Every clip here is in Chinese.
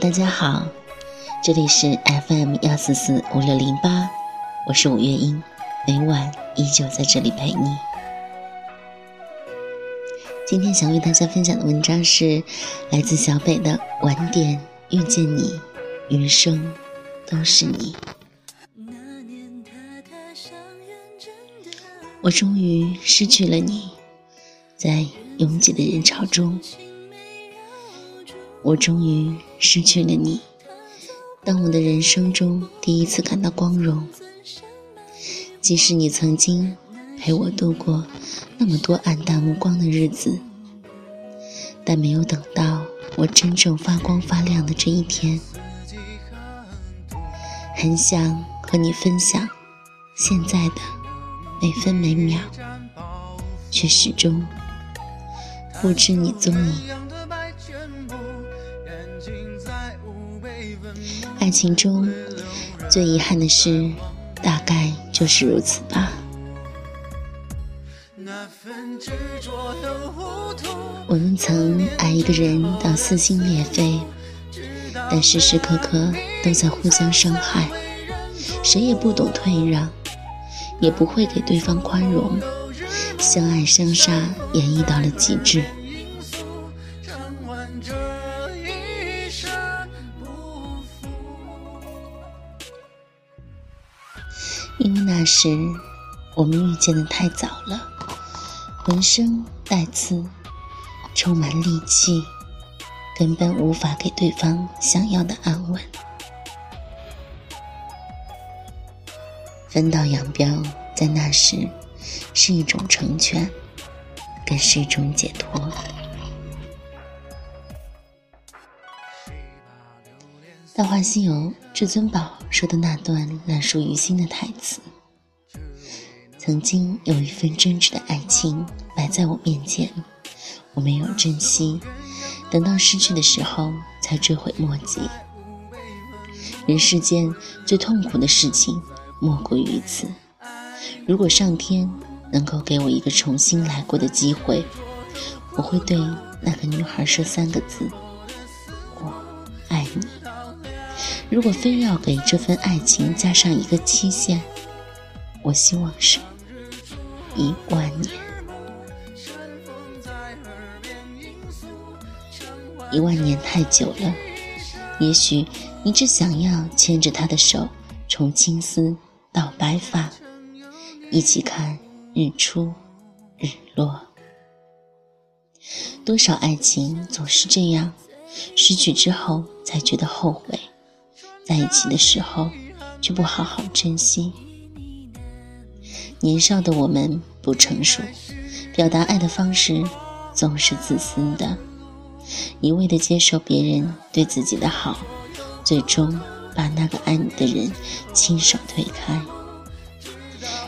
大家好，这里是 FM 幺四四五六零八，我是五月英，每晚依旧在这里陪你。今天想为大家分享的文章是来自小北的《晚点遇见你，余生都是你》。我终于失去了你，在拥挤的人潮中。我终于失去了你，当我的人生中第一次感到光荣。即使你曾经陪我度过那么多暗淡无光的日子，但没有等到我真正发光发亮的这一天。很想和你分享现在的每分每秒，却始终不知你踪影。爱情中最遗憾的事，大概就是如此吧。我们曾爱一个人到撕心裂肺，但时时刻刻都在互相伤害，谁也不懂退让，也不会给对方宽容，相爱相杀演绎到了极致。那时我们遇见的太早了，浑身带刺，充满戾气，根本无法给对方想要的安稳。分道扬镳，在那时是一种成全，更是一种解脱。《大话西游》至尊宝说的那段烂熟于心的台词：“曾经有一份真挚的爱情摆在我面前，我没有珍惜，等到失去的时候才追悔莫及。人世间最痛苦的事情莫过于此。如果上天能够给我一个重新来过的机会，我会对那个女孩说三个字：我爱你。”如果非要给这份爱情加上一个期限，我希望是一万年。一万年太久了，也许你只想要牵着他的手，从青丝到白发，一起看日出日落。多少爱情总是这样，失去之后才觉得后悔。在一起的时候，却不好好珍惜。年少的我们不成熟，表达爱的方式总是自私的，一味的接受别人对自己的好，最终把那个爱你的人亲手推开，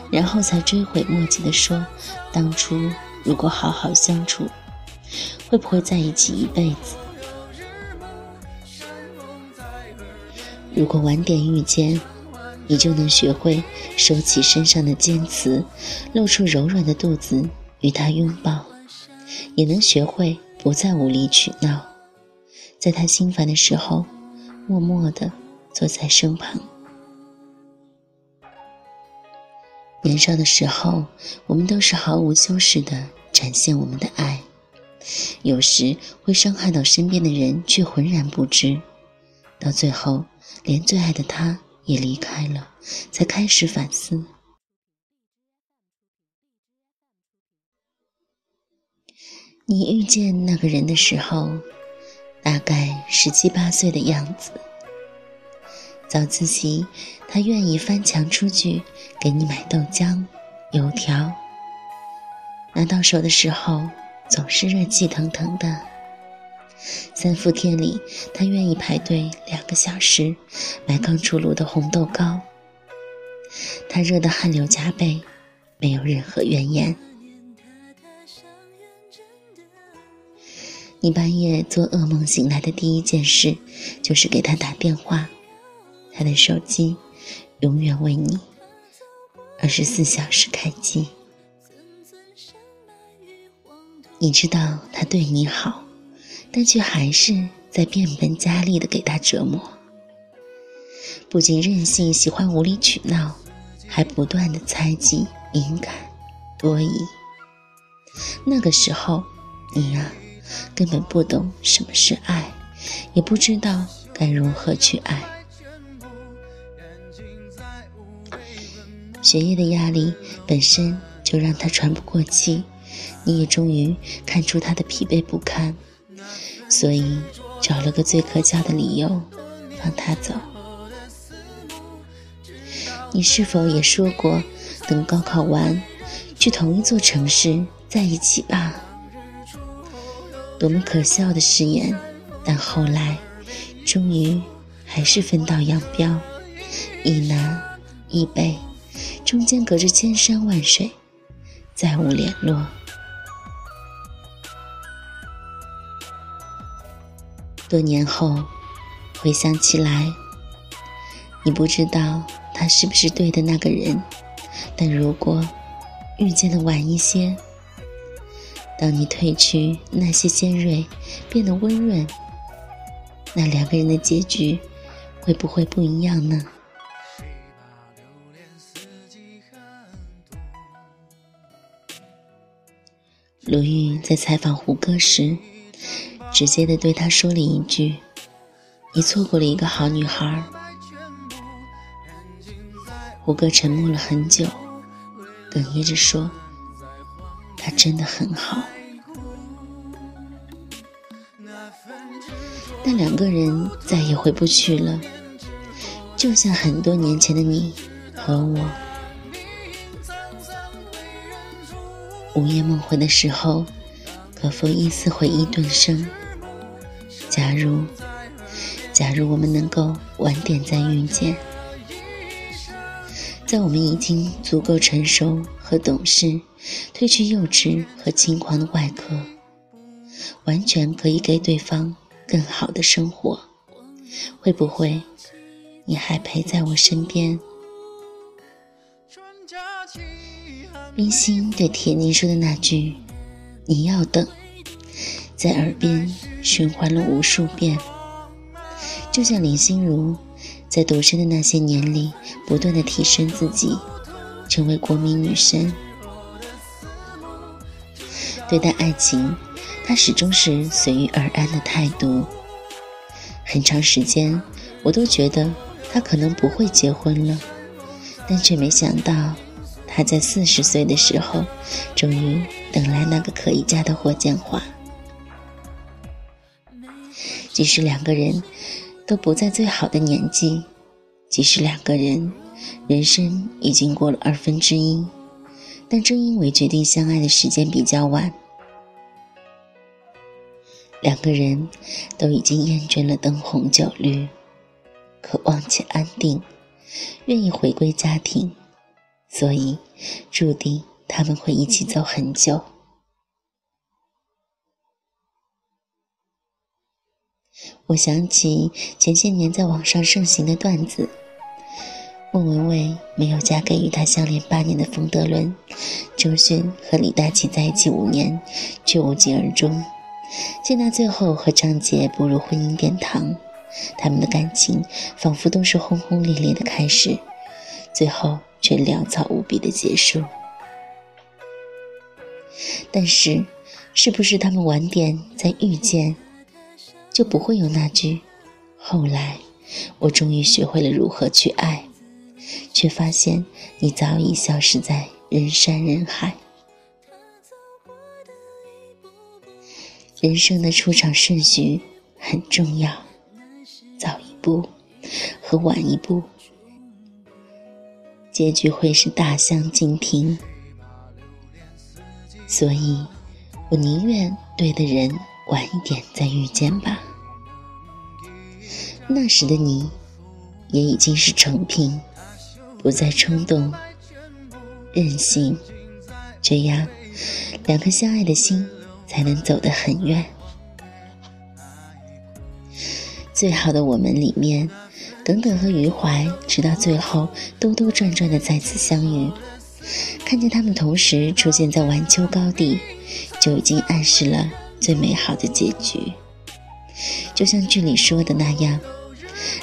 然后才追悔莫及的说：当初如果好好相处，会不会在一起一辈子？如果晚点遇见，你就能学会收起身上的尖刺，露出柔软的肚子与他拥抱；也能学会不再无理取闹，在他心烦的时候，默默地坐在身旁。年少的时候，我们都是毫无修饰地展现我们的爱，有时会伤害到身边的人，却浑然不知。到最后。连最爱的他也离开了，才开始反思。你遇见那个人的时候，大概十七八岁的样子。早自习，他愿意翻墙出去给你买豆浆、油条。拿到手的时候，总是热气腾腾的。三伏天里，他愿意排队两个小时买刚出炉的红豆糕。他热得汗流浃背，没有任何怨言。你半夜做噩梦醒来的第一件事，就是给他打电话。他的手机永远为你二十四小时开机。你知道他对你好。但却还是在变本加厉的给他折磨，不仅任性，喜欢无理取闹，还不断的猜忌、敏感、多疑。那个时候，你啊，根本不懂什么是爱，也不知道该如何去爱。学业的压力本身就让他喘不过气，你也终于看出他的疲惫不堪，所以找了个最可笑的理由放他走。你是否也说过，等高考完，去同一座城市在一起吧？多么可笑的誓言！但后来，终于还是分道扬镳，一南一北。中间隔着千山万水，再无联络。多年后回想起来，你不知道他是不是对的那个人，但如果遇见的晚一些，当你褪去那些尖锐，变得温润，那两个人的结局会不会不一样呢？鲁豫在采访胡歌时，直接的对他说了一句：“你错过了一个好女孩。”胡歌沉默了很久，哽咽着说：“她真的很好。”但两个人再也回不去了，就像很多年前的你和我。午夜梦回的时候，可否一丝回忆顿生？假如，假如我们能够晚点再遇见，在我们已经足够成熟和懂事，褪去幼稚和轻狂的外壳，完全可以给对方更好的生活，会不会你还陪在我身边？冰心对铁凝说的那句“你要等”，在耳边循环了无数遍，就像林心如在独身的那些年里，不断的提升自己，成为国民女神。对待爱情，她始终是随遇而安的态度。很长时间，我都觉得她可能不会结婚了，但却没想到。他在四十岁的时候，终于等来那个可以嫁的霍建华。即使两个人都不在最好的年纪，即使两个人人生已经过了二分之一，但正因为决定相爱的时间比较晚，两个人都已经厌倦了灯红酒绿，渴望且安定，愿意回归家庭。所以，注定他们会一起走很久。我想起前些年在网上盛行的段子：莫文蔚没有嫁给与她相恋八年的冯德伦，周迅和李大齐在一起五年却无疾而终，谢娜最后和张杰步入婚姻殿堂，他们的感情仿佛都是轰轰烈烈的开始，最后。却潦草无比的结束。但是，是不是他们晚点再遇见，就不会有那句“后来，我终于学会了如何去爱，却发现你早已消失在人山人海”。人生的出场顺序很重要，早一步和晚一步。结局会是大相径庭，所以，我宁愿对的人晚一点再遇见吧。那时的你，也已经是成品，不再冲动、任性，这样，两颗相爱的心才能走得很远。最好的我们里面。耿耿和余淮，直到最后兜兜转转的再次相遇，看见他们同时出现在晚秋高地，就已经暗示了最美好的结局。就像剧里说的那样，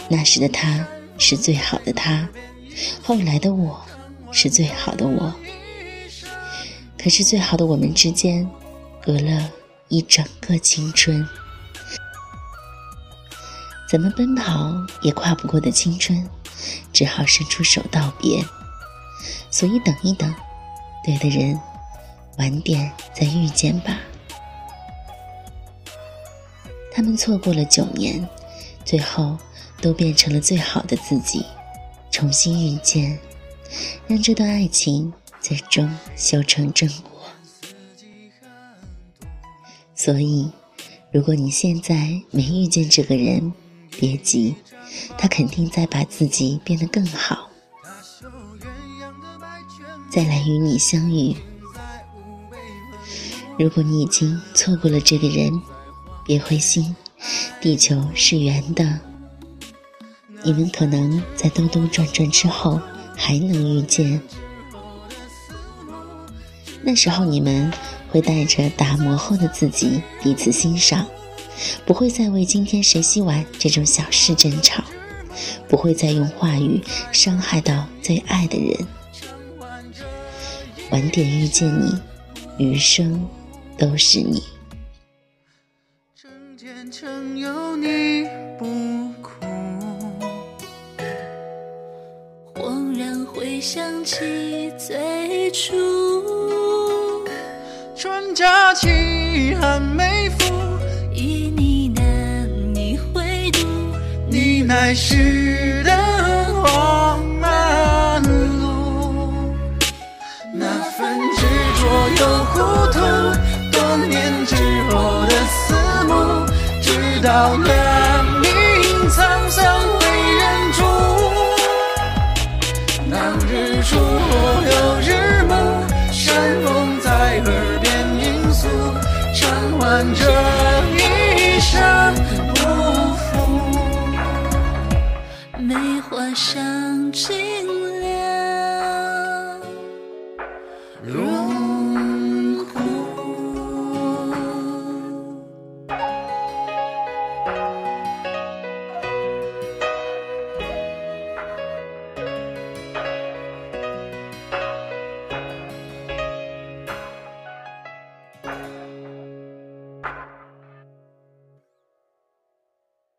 那时的他是最好的他，后来的我是最好的我。可是最好的我们之间，隔了一整个青春，怎么奔跑也跨不过的青春，只好伸出手道别。所以等一等，对的人，晚点再遇见吧。他们错过了九年，最后都变成了最好的自己，重新遇见，让这段爱情最终修成正果。所以，如果你现在没遇见这个人，别急，他肯定在把自己变得更好，再来与你相遇。如果你已经错过了这个人，别灰心，地球是圆的，你们可能在兜兜转转之后还能遇见。那时候你们会带着打磨后的自己彼此欣赏，不会再为今天谁洗碗这种小事争吵，不会再用话语伤害到最爱的人。晚点遇见你，余生都是你。成天成有你不回想起最初，春假期还没赴，旖旎难你回读，你来时的黄马路，那份执着又糊涂，多年之后的四目。到 Room